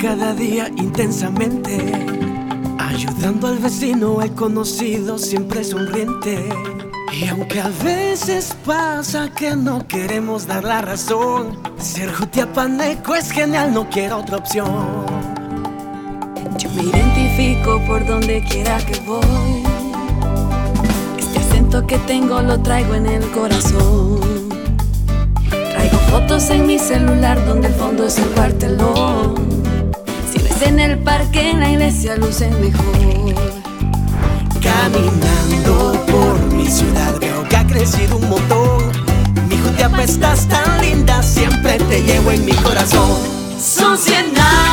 cada día intensamente, ayudando al vecino, al conocido, siempre sonriente. Y aunque a veces pasa que no queremos dar la razón, ser jutiapaneco es genial, no quiero otra opción. Yo me identifico por donde quiera que voy. Este acento que tengo lo traigo en el corazón. En mi celular donde el fondo es el cuartelón. Si ves en el parque, en la iglesia lucen mejor. Caminando por mi ciudad veo que ha crecido un montón. Mi Jutiapa estás tan linda, siempre te llevo en mi corazón. Son 100 años,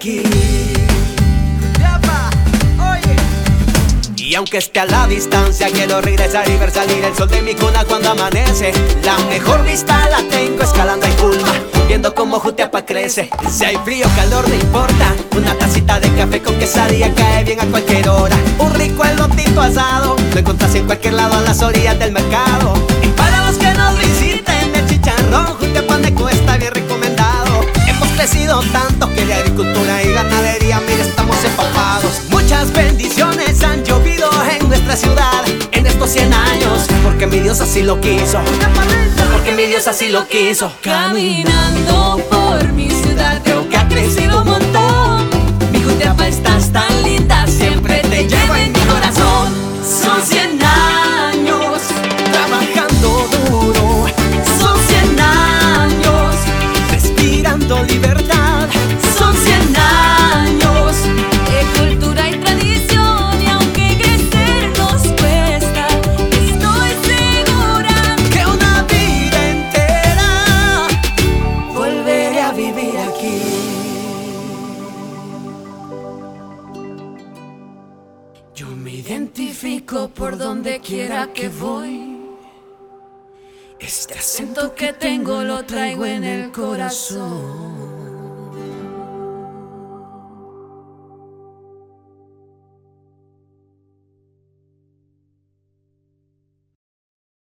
aquí. Y aunque esté a la distancia, quiero regresar y ver salir el sol de mi cuna cuando amanece. La mejor vista la tengo escalando en Culma, viendo cómo Jutiapa crece. Si hay frío, calor, no importa. Una tacita de café con quesadilla cae bien a cualquier hora. Un rico elotito asado, lo encontrás en cualquier lado a las orillas del mercado. Y para los que nos visiten, el chicharrón Jutiapaneco está bien recomendado. Hemos crecido tanto que de agricultura y ganadería, mira, estamos empapados. Muchas bendiciones han llovido en nuestra ciudad en estos 100 años, porque mi Dios así lo quiso. Porque mi Dios así lo quiso. Caminando identifico por donde quiera que voy. Este acento que tengo lo traigo en el corazón.